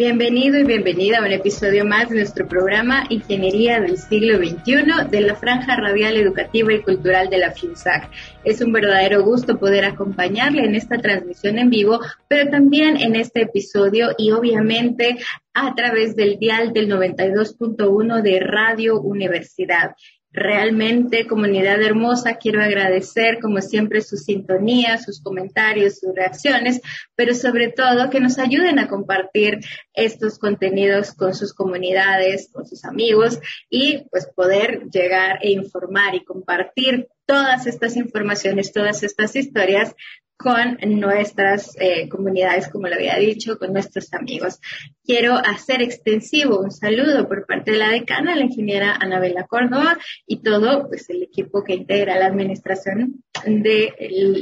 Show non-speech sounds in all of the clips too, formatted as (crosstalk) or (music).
Bienvenido y bienvenida a un episodio más de nuestro programa Ingeniería del siglo XXI de la Franja Radial Educativa y Cultural de la FIUSAC. Es un verdadero gusto poder acompañarle en esta transmisión en vivo, pero también en este episodio y obviamente a través del dial del 92.1 de Radio Universidad. Realmente, comunidad hermosa, quiero agradecer como siempre su sintonía, sus comentarios, sus reacciones, pero sobre todo que nos ayuden a compartir estos contenidos con sus comunidades, con sus amigos y pues poder llegar e informar y compartir todas estas informaciones, todas estas historias con nuestras eh, comunidades, como lo había dicho, con nuestros amigos. Quiero hacer extensivo un saludo por parte de la decana, la ingeniera Anabela Córdoba y todo pues, el equipo que integra la administración de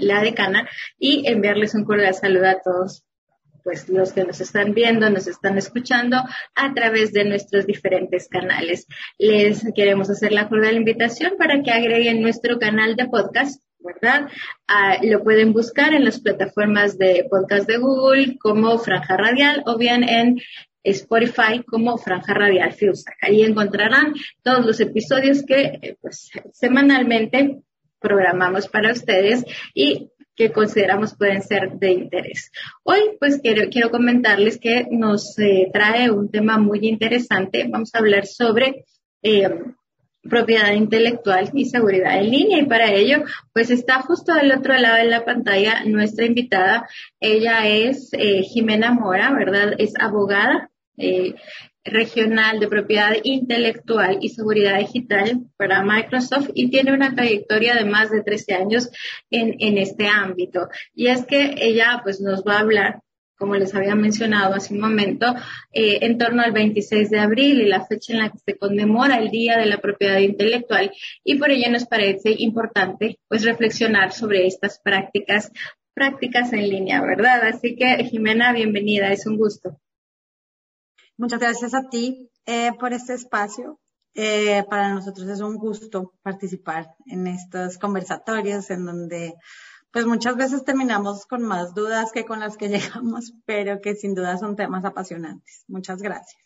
la decana y enviarles un cordial saludo a todos pues los que nos están viendo, nos están escuchando a través de nuestros diferentes canales. Les queremos hacer la cordial invitación para que agreguen nuestro canal de podcast ¿verdad? Ah, lo pueden buscar en las plataformas de podcast de Google como Franja Radial o bien en Spotify como Franja Radial Fusac. Ahí encontrarán todos los episodios que eh, pues, semanalmente programamos para ustedes y que consideramos pueden ser de interés. Hoy, pues quiero, quiero comentarles que nos eh, trae un tema muy interesante. Vamos a hablar sobre eh, propiedad intelectual y seguridad en línea. Y para ello, pues está justo del otro lado de la pantalla nuestra invitada. Ella es eh, Jimena Mora, ¿verdad? Es abogada eh, regional de propiedad intelectual y seguridad digital para Microsoft y tiene una trayectoria de más de 13 años en, en este ámbito. Y es que ella pues nos va a hablar como les había mencionado hace un momento, eh, en torno al 26 de abril y la fecha en la que se conmemora el Día de la Propiedad Intelectual y por ello nos parece importante pues reflexionar sobre estas prácticas, prácticas en línea, ¿verdad? Así que Jimena, bienvenida, es un gusto. Muchas gracias a ti eh, por este espacio. Eh, para nosotros es un gusto participar en estos conversatorios en donde pues muchas veces terminamos con más dudas que con las que (laughs) llegamos, pero que sin duda son temas apasionantes. Muchas gracias.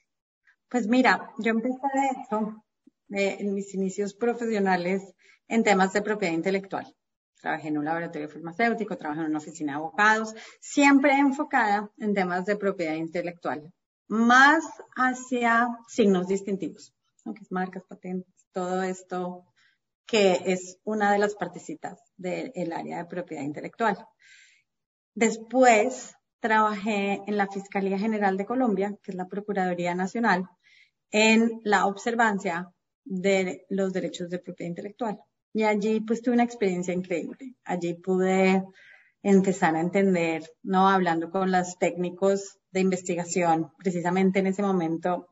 Pues mira, yo empecé de hecho eh, en mis inicios profesionales en temas de propiedad intelectual. Trabajé en un laboratorio farmacéutico, trabajé en una oficina de abogados, siempre enfocada en temas de propiedad intelectual, más hacia signos distintivos, es marcas, patentes, todo esto que es una de las partecitas del área de propiedad intelectual. Después trabajé en la Fiscalía General de Colombia, que es la Procuraduría Nacional, en la observancia de los derechos de propiedad intelectual. Y allí pues tuve una experiencia increíble. Allí pude empezar a entender, ¿no? Hablando con los técnicos de investigación, precisamente en ese momento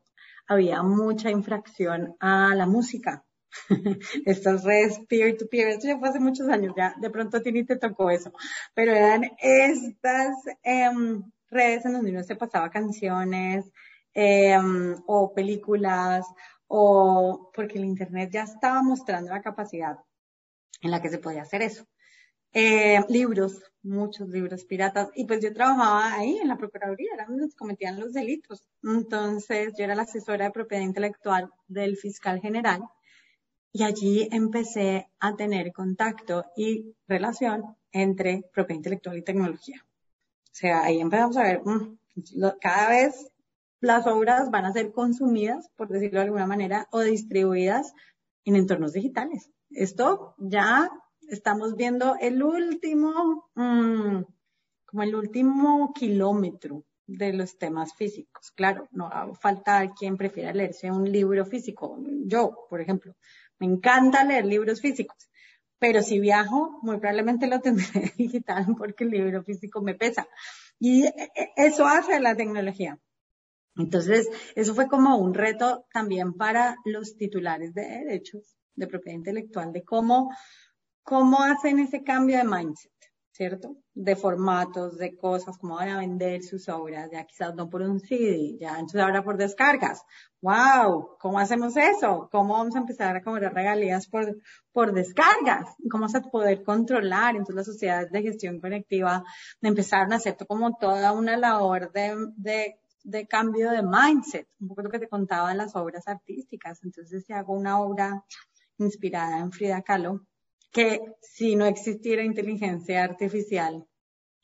había mucha infracción a la música (laughs) estas redes peer-to-peer, esto ya fue hace muchos años, ya de pronto a ti ni te tocó eso, pero eran estas em, redes en donde uno se pasaba canciones em, o películas o porque el Internet ya estaba mostrando la capacidad en la que se podía hacer eso. Eh, libros, muchos libros piratas. Y pues yo trabajaba ahí en la Procuraduría, era donde se cometían los delitos. Entonces yo era la asesora de propiedad intelectual del fiscal general y allí empecé a tener contacto y relación entre propiedad intelectual y tecnología. O sea, ahí empezamos a ver, mm, cada vez las obras van a ser consumidas, por decirlo de alguna manera, o distribuidas en entornos digitales. Esto ya estamos viendo el último, mm, como el último kilómetro de los temas físicos. Claro, no va a faltar quien prefiera leerse un libro físico. Yo, por ejemplo, me encanta leer libros físicos, pero si viajo, muy probablemente lo tendré (laughs) digital porque el libro físico me pesa. Y e, e, eso hace la tecnología. Entonces, eso fue como un reto también para los titulares de derechos de propiedad intelectual, de cómo, cómo hacen ese cambio de mindset. ¿Cierto? De formatos, de cosas, cómo van a vender sus obras, ya quizás no por un CD, ya entonces ahora por descargas. ¡Wow! ¿Cómo hacemos eso? ¿Cómo vamos a empezar a cobrar regalías por, por descargas? ¿Cómo vamos a poder controlar? Entonces las sociedades de gestión colectiva empezaron a hacer como toda una labor de, de de cambio de mindset, un poco lo que te contaba de las obras artísticas. Entonces, si hago una obra inspirada en Frida Kahlo, que si no existiera inteligencia artificial,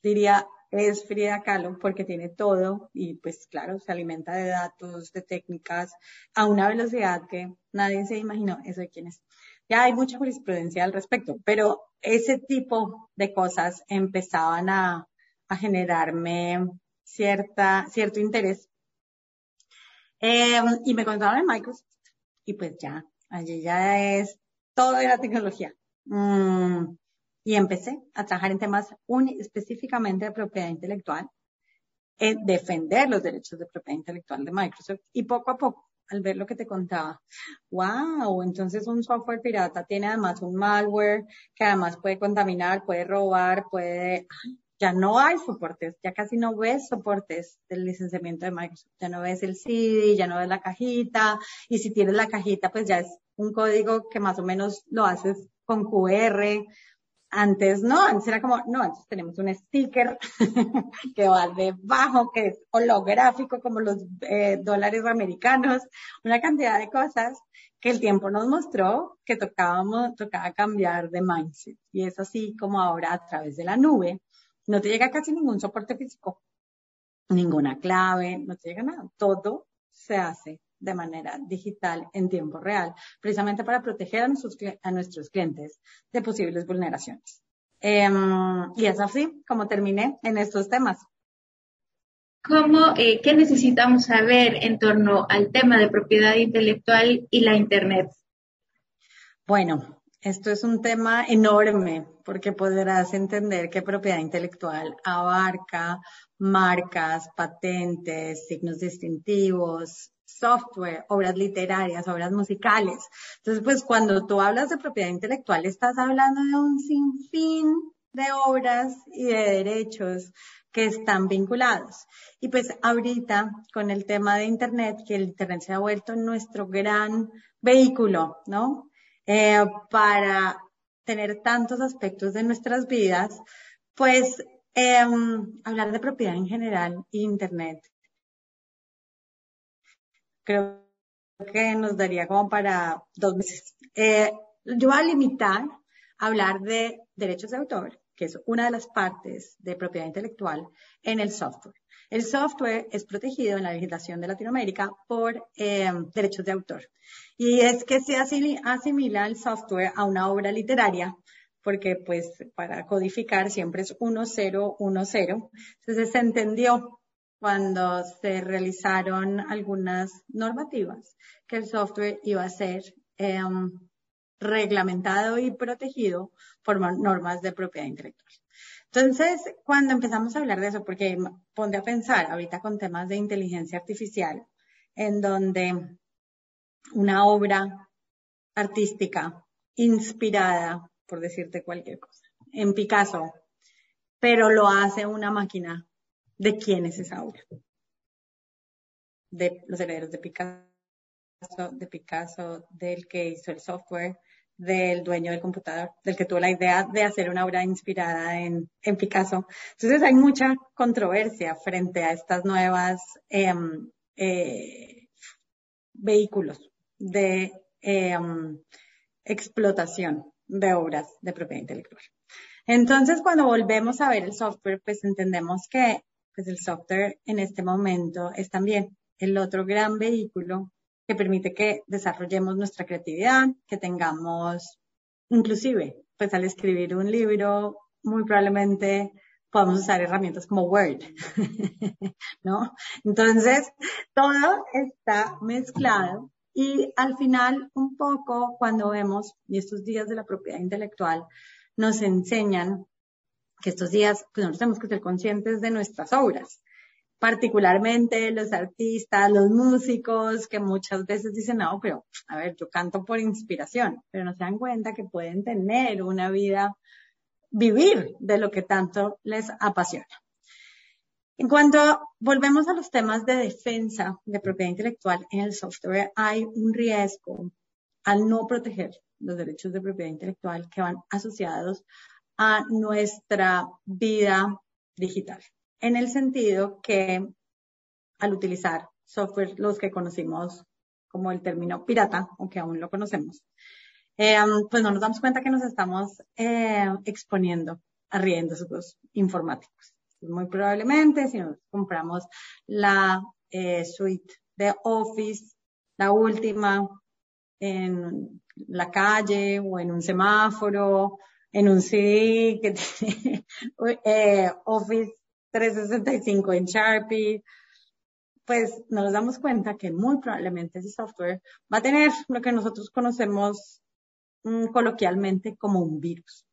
diría, es Frida Kahlo porque tiene todo y pues claro, se alimenta de datos, de técnicas a una velocidad que nadie se imaginó. Eso de quién es. Ya hay mucha jurisprudencia al respecto, pero ese tipo de cosas empezaban a, a generarme cierta, cierto interés. Eh, y me contaron en Microsoft y pues ya, allí ya es todo de la tecnología. Mm, y empecé a trabajar en temas específicamente de propiedad intelectual, en defender los derechos de propiedad intelectual de Microsoft. Y poco a poco, al ver lo que te contaba, wow, entonces un software pirata tiene además un malware que además puede contaminar, puede robar, puede, ya no hay soportes, ya casi no ves soportes del licenciamiento de Microsoft, ya no ves el CD, ya no ves la cajita, y si tienes la cajita, pues ya es un código que más o menos lo haces con QR, antes no, antes era como, no, antes tenemos un sticker (laughs) que va debajo, que es holográfico como los eh, dólares americanos, una cantidad de cosas que el tiempo nos mostró que tocábamos, tocaba cambiar de mindset. Y es así como ahora a través de la nube no te llega casi ningún soporte físico, ninguna clave, no te llega nada. Todo se hace de manera digital en tiempo real, precisamente para proteger a nuestros, a nuestros clientes de posibles vulneraciones. Em, y es así como terminé en estos temas. ¿Cómo, eh, ¿Qué necesitamos saber en torno al tema de propiedad intelectual y la Internet? Bueno, esto es un tema enorme porque podrás entender que propiedad intelectual abarca marcas, patentes, signos distintivos, software, obras literarias, obras musicales. Entonces, pues cuando tú hablas de propiedad intelectual, estás hablando de un sinfín de obras y de derechos que están vinculados. Y pues ahorita con el tema de Internet, que el Internet se ha vuelto nuestro gran vehículo, ¿no? Eh, para tener tantos aspectos de nuestras vidas, pues eh, hablar de propiedad en general Internet creo que nos daría como para dos meses. Eh, yo voy a limitar a hablar de derechos de autor, que es una de las partes de propiedad intelectual en el software. El software es protegido en la legislación de Latinoamérica por eh, derechos de autor. Y es que se asimila el software a una obra literaria, porque pues para codificar siempre es 1010. Entonces se entendió cuando se realizaron algunas normativas que el software iba a ser em, reglamentado y protegido por normas de propiedad intelectual. Entonces, cuando empezamos a hablar de eso, porque ponte a pensar ahorita con temas de inteligencia artificial, en donde una obra artística inspirada, por decirte cualquier cosa, en Picasso, pero lo hace una máquina de quién es esa obra. De los herederos de Picasso, de Picasso, del que hizo el software, del dueño del computador, del que tuvo la idea de hacer una obra inspirada en, en Picasso. Entonces hay mucha controversia frente a estas nuevas em, eh, vehículos de em, explotación de obras de propiedad intelectual. Entonces, cuando volvemos a ver el software, pues entendemos que pues el software en este momento es también el otro gran vehículo que permite que desarrollemos nuestra creatividad, que tengamos, inclusive, pues al escribir un libro, muy probablemente podamos usar herramientas como Word, (laughs) ¿no? Entonces, todo está mezclado y al final, un poco, cuando vemos, y estos días de la propiedad intelectual nos enseñan que estos días pues nosotros tenemos que ser conscientes de nuestras obras, particularmente los artistas, los músicos, que muchas veces dicen, no, pero a ver, yo canto por inspiración, pero no se dan cuenta que pueden tener una vida, vivir de lo que tanto les apasiona. En cuanto volvemos a los temas de defensa de propiedad intelectual en el software, hay un riesgo al no proteger los derechos de propiedad intelectual que van asociados a nuestra vida digital, en el sentido que al utilizar software, los que conocimos como el término pirata, aunque aún lo conocemos, eh, pues no nos damos cuenta que nos estamos eh, exponiendo a riesgos informáticos. Muy probablemente si nos compramos la eh, suite de Office, la última, en la calle o en un semáforo, en un CD que (laughs) tiene eh, Office 365 en Sharpie, pues nos damos cuenta que muy probablemente ese software va a tener lo que nosotros conocemos mm, coloquialmente como un virus.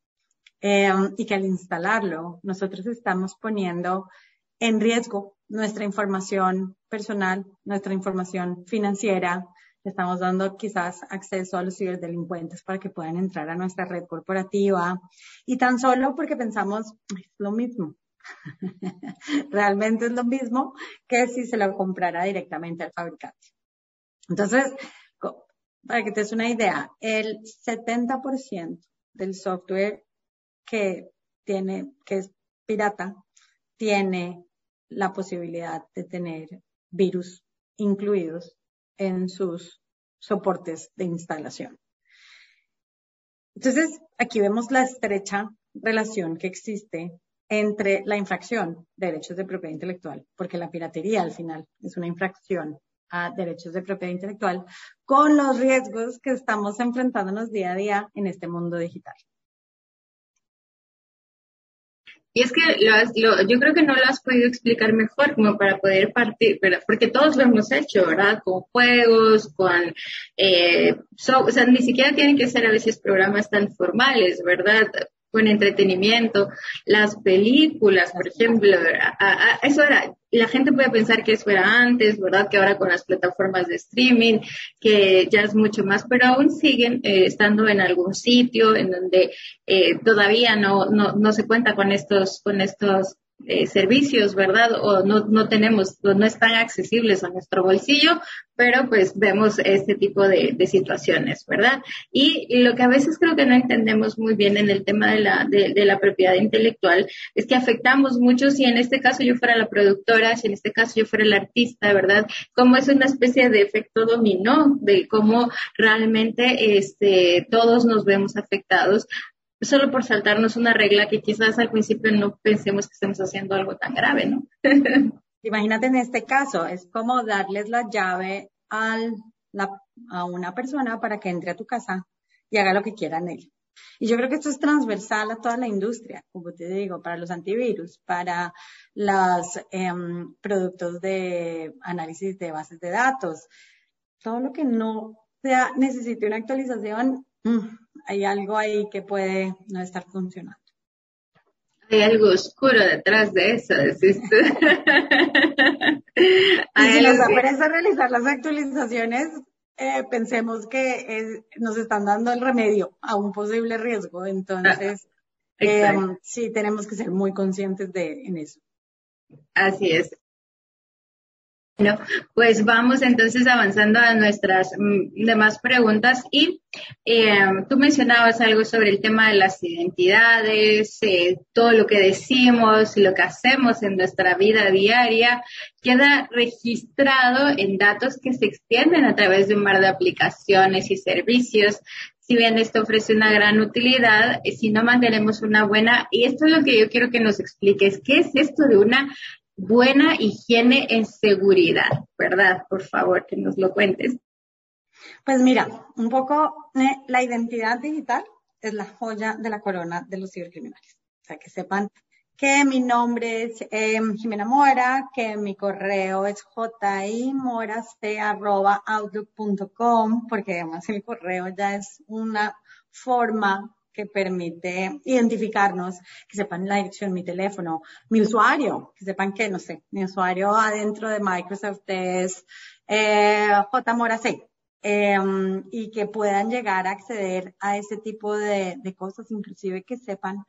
Em, y que al instalarlo, nosotros estamos poniendo en riesgo nuestra información personal, nuestra información financiera, estamos dando quizás acceso a los ciberdelincuentes para que puedan entrar a nuestra red corporativa y tan solo porque pensamos es lo mismo. (laughs) Realmente es lo mismo que si se lo comprara directamente al fabricante. Entonces, para que te des una idea, el 70% del software que tiene, que es pirata, tiene la posibilidad de tener virus incluidos en sus soportes de instalación. Entonces, aquí vemos la estrecha relación que existe entre la infracción de derechos de propiedad intelectual, porque la piratería al final es una infracción a derechos de propiedad intelectual, con los riesgos que estamos enfrentándonos día a día en este mundo digital. Y es que yo creo que no lo has podido explicar mejor como para poder partir, porque todos lo hemos hecho, ¿verdad? Con juegos, con, eh, o sea, ni siquiera tienen que ser a veces programas tan formales, ¿verdad? Con entretenimiento, las películas, por ejemplo, eso era, la gente puede pensar que eso era antes, ¿verdad? Que ahora con las plataformas de streaming, que ya es mucho más, pero aún siguen eh, estando en algún sitio en donde eh, todavía no, no, no se cuenta con estos, con estos eh, servicios, ¿verdad? O no, no tenemos, o no están accesibles a nuestro bolsillo, pero pues vemos este tipo de, de situaciones, ¿verdad? Y, lo que a veces creo que no entendemos muy bien en el tema de la, de, de, la propiedad intelectual es que afectamos mucho si en este caso yo fuera la productora, si en este caso yo fuera el artista, ¿verdad? Como es una especie de efecto dominó de cómo realmente este, todos nos vemos afectados solo por saltarnos una regla que quizás al principio no pensemos que estemos haciendo algo tan grave, ¿no? (laughs) Imagínate en este caso, es como darles la llave al, a una persona para que entre a tu casa y haga lo que quiera en él. Y yo creo que esto es transversal a toda la industria, como te digo, para los antivirus, para los em, productos de análisis de bases de datos. Todo lo que no sea, necesite una actualización, mm, hay algo ahí que puede no estar funcionando. Hay algo oscuro detrás de eso, decís tú. (laughs) y si nos aparece realizar las actualizaciones, eh, pensemos que nos están dando el remedio a un posible riesgo. Entonces, eh, sí, tenemos que ser muy conscientes de en eso. Así es. Bueno, pues vamos entonces avanzando a nuestras mm, demás preguntas y eh, tú mencionabas algo sobre el tema de las identidades, eh, todo lo que decimos lo que hacemos en nuestra vida diaria queda registrado en datos que se extienden a través de un mar de aplicaciones y servicios. Si bien esto ofrece una gran utilidad, eh, si no mantenemos una buena, y esto es lo que yo quiero que nos expliques, ¿qué es esto de una buena higiene en seguridad, ¿verdad? Por favor, que nos lo cuentes. Pues mira, un poco eh, la identidad digital es la joya de la corona de los cibercriminales. O sea, que sepan que mi nombre es eh, Jimena Mora, que mi correo es jimorac.outlook.com, porque además el correo ya es una forma que permite identificarnos, que sepan la dirección, mi teléfono, mi usuario, que sepan que, no sé, mi usuario adentro de Microsoft es eh, JMoraC. Eh, y que puedan llegar a acceder a ese tipo de, de cosas, inclusive que sepan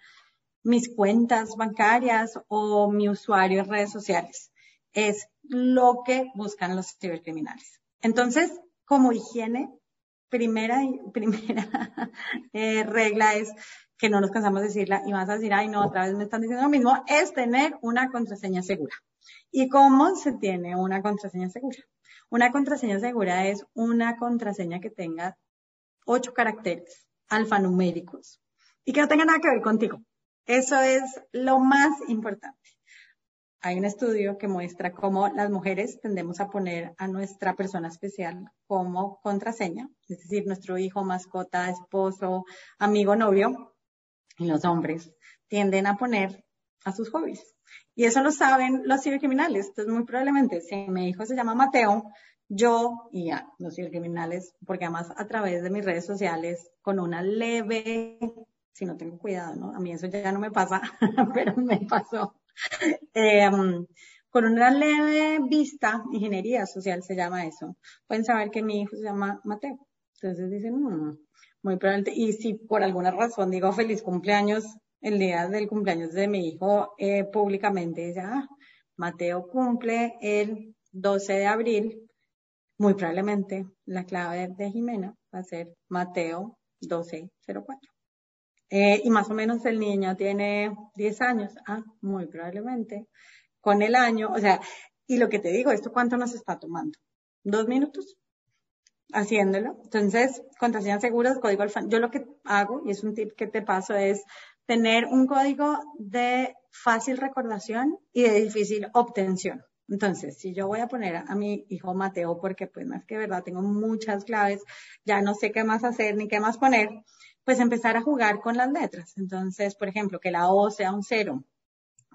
mis cuentas bancarias o mi usuario en redes sociales. Es lo que buscan los cibercriminales. Entonces, como higiene, primera, primera (laughs) eh, regla es que no nos cansamos de decirla y vas a decir, ay, no, otra vez me están diciendo lo mismo, es tener una contraseña segura. ¿Y cómo se tiene una contraseña segura? Una contraseña segura es una contraseña que tenga ocho caracteres alfanuméricos y que no tenga nada que ver contigo. Eso es lo más importante. Hay un estudio que muestra cómo las mujeres tendemos a poner a nuestra persona especial como contraseña, es decir, nuestro hijo, mascota, esposo, amigo, novio, y los hombres tienden a poner a sus hobbies. Y eso lo saben los cibercriminales. Entonces, muy probablemente, si mi hijo se llama Mateo, yo y a los cibercriminales, porque además a través de mis redes sociales, con una leve, si no tengo cuidado, ¿no? A mí eso ya no me pasa, (laughs) pero me pasó. (laughs) Em, con una leve vista, ingeniería social se llama eso, pueden saber que mi hijo se llama Mateo. Entonces dicen, mm, muy probablemente, y si por alguna razón digo feliz cumpleaños el día del cumpleaños de mi hijo eh, públicamente, ya, ah, Mateo cumple el 12 de abril, muy probablemente la clave de Jimena va a ser Mateo 1204. Eh, y más o menos el niño tiene 10 años. Ah, muy probablemente. Con el año, o sea, y lo que te digo, ¿esto cuánto nos está tomando? ¿Dos minutos? Haciéndolo. Entonces, contraseñas seguras, código alfa. Yo lo que hago, y es un tip que te paso, es tener un código de fácil recordación y de difícil obtención. Entonces, si yo voy a poner a, mi hijo Mateo, porque pues más que verdad tengo muchas claves, ya no sé qué más hacer ni qué más poner, pues empezar a jugar con las letras. Entonces, por ejemplo, que la O sea un cero,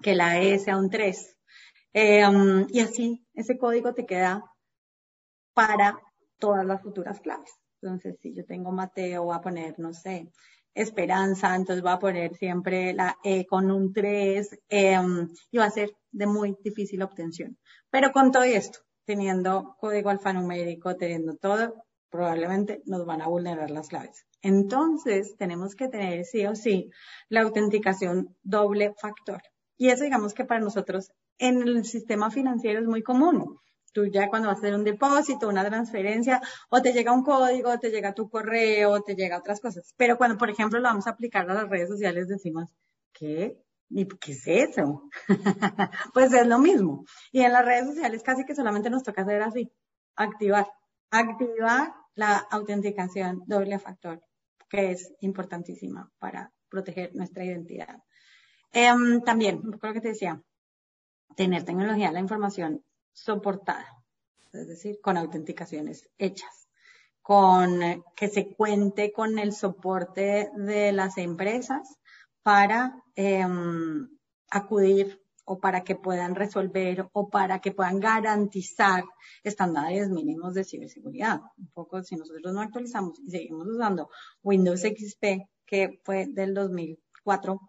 que la E sea un 3. Eh, um, y así ese código te queda para todas las futuras claves. Entonces, si yo tengo Mateo, voy a poner, no sé, esperanza, entonces voy a poner siempre la E con un 3 eh, um, y va a ser de muy difícil obtención. Pero con todo esto, teniendo código alfanumérico, teniendo todo, probablemente nos van a vulnerar las claves. Entonces, tenemos que tener sí o sí la autenticación doble factor. Y eso digamos que para nosotros en el sistema financiero es muy común. Tú ya cuando vas a hacer un depósito, una transferencia, o te llega un código, te llega tu correo, te llega otras cosas. Pero cuando, por ejemplo, lo vamos a aplicar a las redes sociales, decimos, ¿qué? ¿Y qué es eso? (laughs) pues es lo mismo. Y en las redes sociales casi que solamente nos toca hacer así, activar, activar la autenticación doble factor que es importantísima para proteger nuestra identidad. Em, también, creo que te decía, tener tecnología la información soportada, es decir, con autenticaciones hechas, con que se cuente con el soporte de las empresas para em, acudir o para que puedan resolver o para que puedan garantizar estándares mínimos de ciberseguridad. Un poco, si nosotros no actualizamos y seguimos usando Windows XP, que fue del 2004,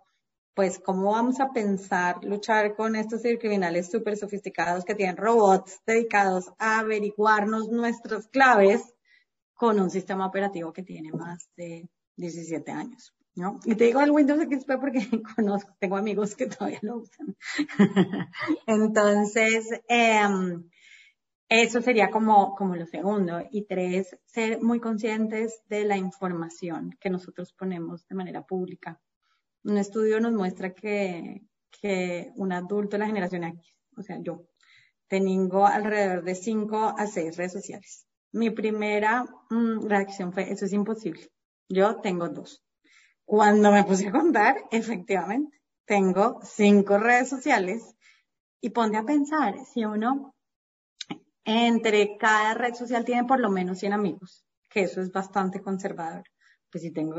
pues cómo vamos a pensar luchar con estos cibercriminales súper sofisticados que tienen robots dedicados a averiguarnos nuestras claves con un sistema operativo que tiene más de 17 años. ¿No? Y te digo el Windows XP porque (laughs) conozco, tengo amigos que todavía lo usan. (laughs) Entonces, em, eso sería como, como lo segundo. Y tres, ser muy conscientes de la información que nosotros ponemos de manera pública. Un estudio nos muestra que, que un adulto de la generación X, o sea, yo, tengo alrededor de cinco a seis redes sociales. Mi primera mm, reacción fue, eso es imposible. Yo tengo dos. Cuando me puse a contar, efectivamente, tengo cinco redes sociales y ponte a pensar, si uno entre cada red social tiene por lo menos 100 amigos, que eso es bastante conservador. Pues si tengo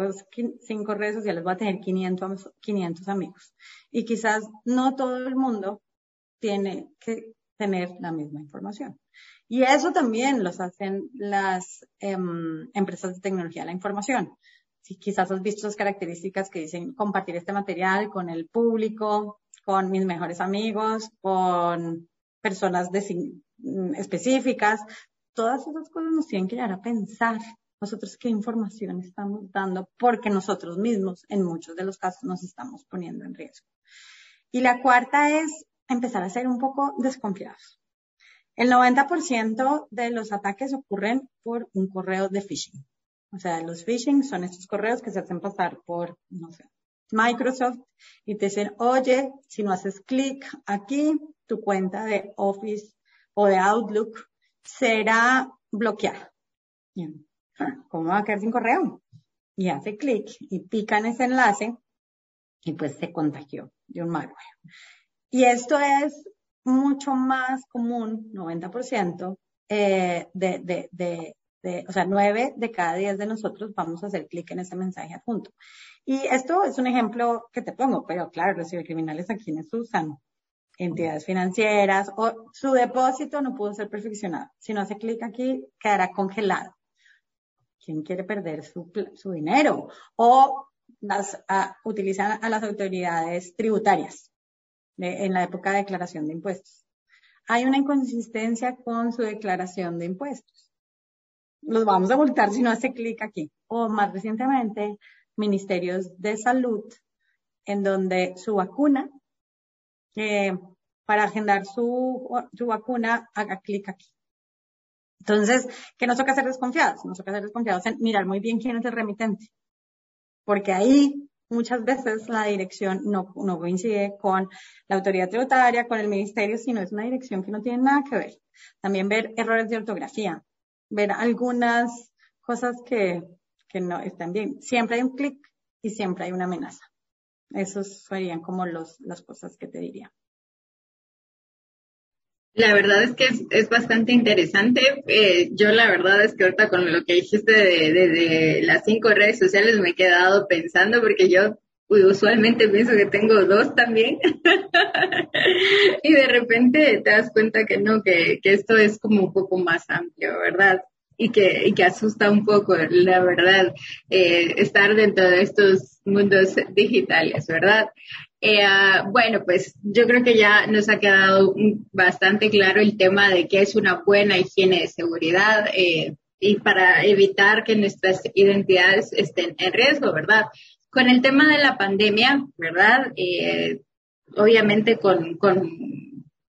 cinco redes sociales voy a tener 500, 500 amigos. Y quizás no todo el mundo tiene que tener la misma información. Y eso también los hacen las em, empresas de tecnología de la información si quizás has visto las características que dicen compartir este material con el público, con mis mejores amigos, con personas mm, específicas. Todas esas cosas nos tienen que llevar a pensar nosotros qué información estamos dando porque nosotros mismos en muchos de los casos nos estamos poniendo en riesgo. Y la cuarta es empezar a ser un poco desconfiados. El 90% de los ataques ocurren por un correo de phishing. O sea, los phishing son estos correos que se hacen pasar por, no sé, Microsoft y te dicen, oye, si no haces clic aquí, tu cuenta de Office o de Outlook será bloqueada. ¿Cómo va a quedar sin correo? Y hace clic y pica en ese enlace y pues se contagió de un malware. Y esto es mucho más común, 90%, eh, de, de, de, de, o sea, 9 de cada 10 de nosotros vamos a hacer clic en ese mensaje adjunto. Y esto es un ejemplo que te pongo, pero claro, los cibercriminales a quienes usan entidades financieras o su depósito no pudo ser perfeccionado. Si no hace clic aquí, quedará congelado. ¿Quién quiere perder su, su dinero? O las, utilizan a las autoridades tributarias en la época de declaración de impuestos. Hay una inconsistencia con su declaración de impuestos. Los vamos a multar si no hace clic aquí. O más recientemente, ministerios de salud, en donde su vacuna, eh, para agendar su, su vacuna, haga clic aquí. Entonces, ¿qué nos toca ser desconfiados? Nos toca ser desconfiados en mirar muy bien quién es el remitente. Porque ahí muchas veces la dirección no, no coincide con la autoridad tributaria, con el ministerio, sino es una dirección que no tiene nada que ver. También ver errores de ortografía, ver algunas cosas que, que no están bien. Siempre hay un clic y siempre hay una amenaza. Esos serían como los, las cosas que te diría. La verdad es que es, bastante interesante. Eh, yo la verdad es que ahorita con lo que dijiste de, de, las cinco redes sociales me he quedado pensando porque yo usualmente pienso que tengo dos también (laughs) y de repente te das cuenta que no, que, que esto es como un poco más amplio, ¿verdad? Y que, que asusta un poco, la verdad, eh, estar dentro de estos mundos digitales, ¿verdad? Eh, bueno, pues yo creo que ya nos ha quedado bastante claro el tema de qué es una buena higiene de seguridad eh, y para evitar que nuestras identidades estén en riesgo, ¿verdad? Con el tema de la pandemia, ¿verdad? Eh, obviamente con, con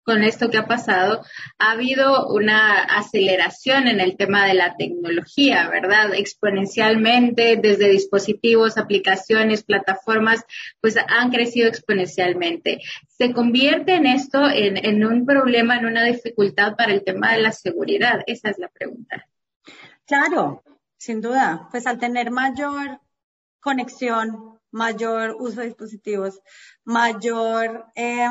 con esto que ha pasado, ha habido una aceleración en el tema de la tecnología, ¿verdad? Exponencialmente, desde dispositivos, aplicaciones, plataformas, pues han crecido exponencialmente. ¿Se convierte en esto en, en un problema, en una dificultad para el tema de la seguridad? Esa es la pregunta. Claro, sin duda. Pues al tener mayor conexión, mayor uso de dispositivos, mayor... Eh,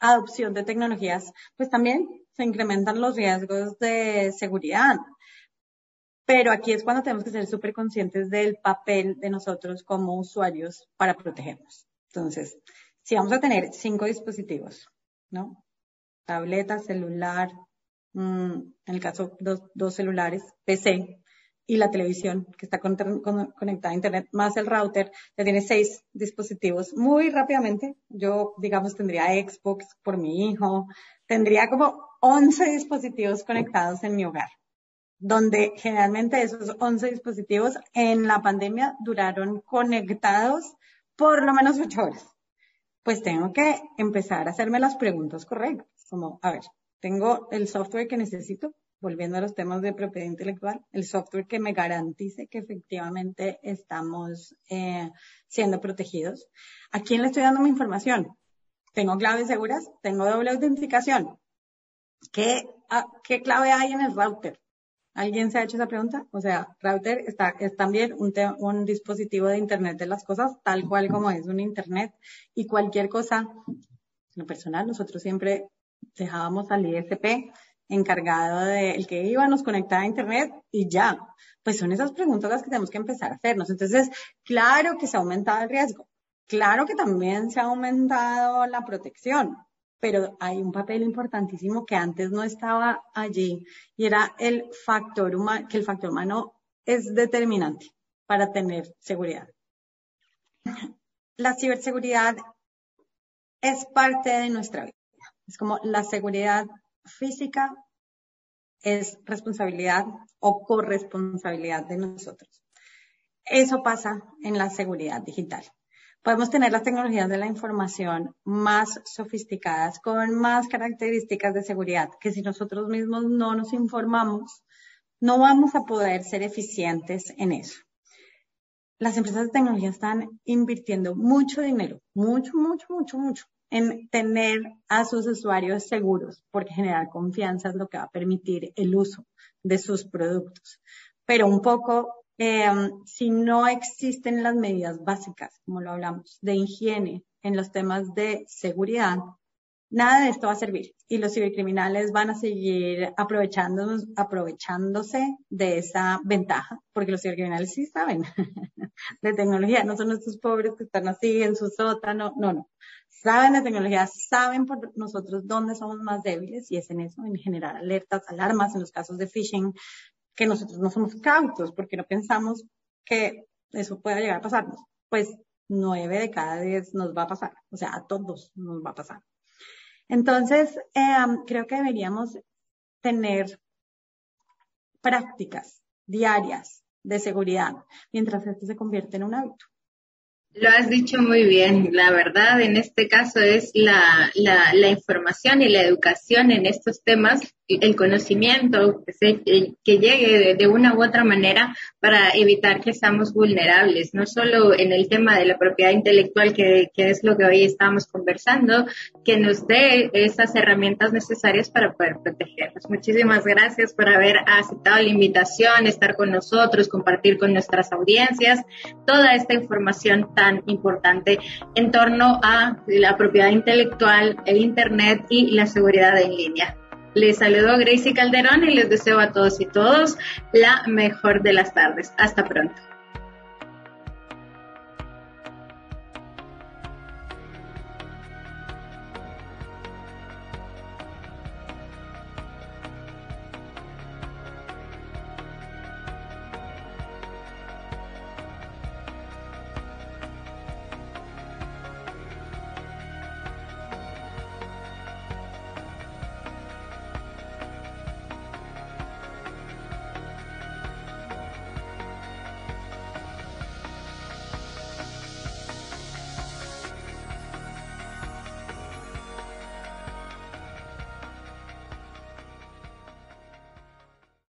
adopción de tecnologías, pues también se incrementan los riesgos de seguridad. Pero aquí es cuando tenemos que ser súper conscientes del papel de nosotros como usuarios para protegernos. Entonces, si vamos a tener cinco dispositivos, ¿no? Tableta, celular, mm, en el caso dos, dos celulares, PC, y la televisión que está conectada a Internet, más el router, ya tiene seis dispositivos. Muy rápidamente, yo, digamos, tendría Xbox por mi hijo, tendría como 11 dispositivos conectados en mi hogar, donde generalmente esos 11 dispositivos en la pandemia duraron conectados por lo menos 8 horas. Pues tengo que empezar a hacerme las preguntas correctas, como, a ver, tengo el software que necesito, volviendo a los temas de propiedad intelectual, el software que me garantice que efectivamente estamos eh, siendo protegidos. ¿A quién le estoy dando mi información? ¿Tengo claves seguras? ¿Tengo doble autenticación? ¿Qué, ah, ¿qué clave hay en el router? ¿Alguien se ha hecho esa pregunta? O sea, router está, es también un, un dispositivo de Internet de las cosas, tal cual como es un Internet y cualquier cosa. En lo personal, nosotros siempre dejábamos al ISP encargado de el que iba, nos conectaba a Internet y ya. Pues son esas preguntas las que tenemos que empezar a hacernos. Entonces, claro que se ha aumentado el riesgo. Claro que también se ha aumentado la protección, pero hay un papel importantísimo que antes no estaba allí y era el factor humano, que el factor humano es determinante para tener seguridad. La ciberseguridad es parte de nuestra vida. Es como la seguridad física es responsabilidad o corresponsabilidad de nosotros. Eso pasa en la seguridad digital. Podemos tener las tecnologías de la información más sofisticadas, con más características de seguridad, que si nosotros mismos no nos informamos, no vamos a poder ser eficientes en eso. las empresas de tecnología están invirtiendo mucho dinero, mucho, mucho, mucho, mucho, en tener a sus usuarios seguros, porque generar confianza es lo que va a permitir el uso de sus productos. Pero un poco, em, si no existen las medidas básicas, como lo hablamos, de higiene en los temas de seguridad, nada de esto va a servir y los cibercriminales van a seguir aprovechándose de esa ventaja, porque los cibercriminales sí saben (laughs) de tecnología, no son estos pobres que están así en su sótano, no, no. Saben de tecnología, saben por nosotros dónde somos más débiles y es en eso, en generar alertas, alarmas en los casos de phishing, que nosotros no somos cautos porque no pensamos que eso pueda llegar a pasarnos. Pues nueve de cada diez nos va a pasar, o sea, a todos nos va a pasar. Entonces, em, creo que deberíamos tener prácticas diarias de seguridad mientras esto se convierte en un hábito. Lo has dicho muy bien. La verdad, en este caso es la, la, la información y la educación en estos temas el conocimiento que, que llegue de, una u otra manera para evitar que seamos vulnerables, no solo en el tema de la propiedad intelectual, que, que es lo que hoy estamos conversando, que nos dé esas herramientas necesarias para poder protegernos. Muchísimas gracias por haber aceptado la invitación, estar con nosotros, compartir con nuestras audiencias toda esta información tan importante en torno a la propiedad intelectual, el Internet y la seguridad en línea. Les saludo Gracie Calderón y les deseo a todos y todos la mejor de las tardes. Hasta pronto.